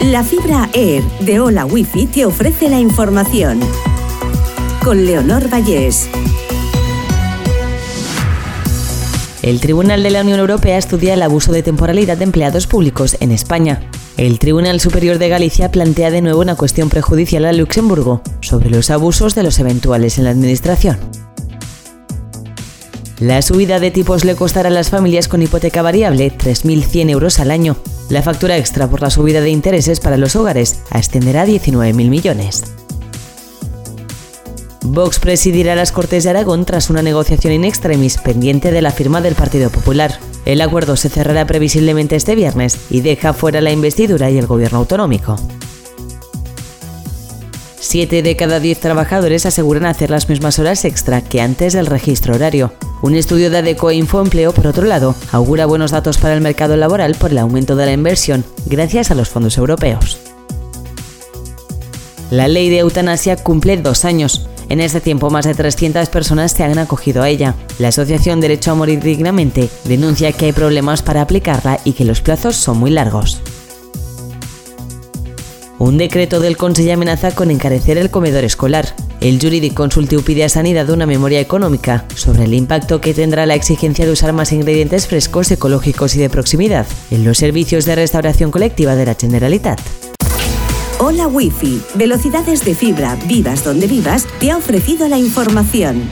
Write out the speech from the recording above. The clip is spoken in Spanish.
La fibra Air de Hola Wifi te ofrece la información. Con Leonor Vallés. El Tribunal de la Unión Europea estudia el abuso de temporalidad de empleados públicos en España. El Tribunal Superior de Galicia plantea de nuevo una cuestión prejudicial a Luxemburgo sobre los abusos de los eventuales en la Administración. La subida de tipos le costará a las familias con hipoteca variable 3.100 euros al año. La factura extra por la subida de intereses para los hogares ascenderá a 19.000 millones. Vox presidirá las Cortes de Aragón tras una negociación in extremis pendiente de la firma del Partido Popular. El acuerdo se cerrará previsiblemente este viernes y deja fuera la investidura y el gobierno autonómico. Siete de cada diez trabajadores aseguran hacer las mismas horas extra que antes del registro horario. Un estudio de Adeco Infoempleo, por otro lado, augura buenos datos para el mercado laboral por el aumento de la inversión gracias a los fondos europeos. La ley de eutanasia cumple dos años. En este tiempo, más de 300 personas se han acogido a ella. La Asociación Derecho a Morir Dignamente denuncia que hay problemas para aplicarla y que los plazos son muy largos. Un decreto del Consejo amenaza con encarecer el comedor escolar. El Juridic Consultiu pide a Sanidad una memoria económica sobre el impacto que tendrá la exigencia de usar más ingredientes frescos, ecológicos y de proximidad en los servicios de restauración colectiva de la Generalitat. Hola Wi-Fi, velocidades de fibra, vivas donde vivas, te ha ofrecido la información.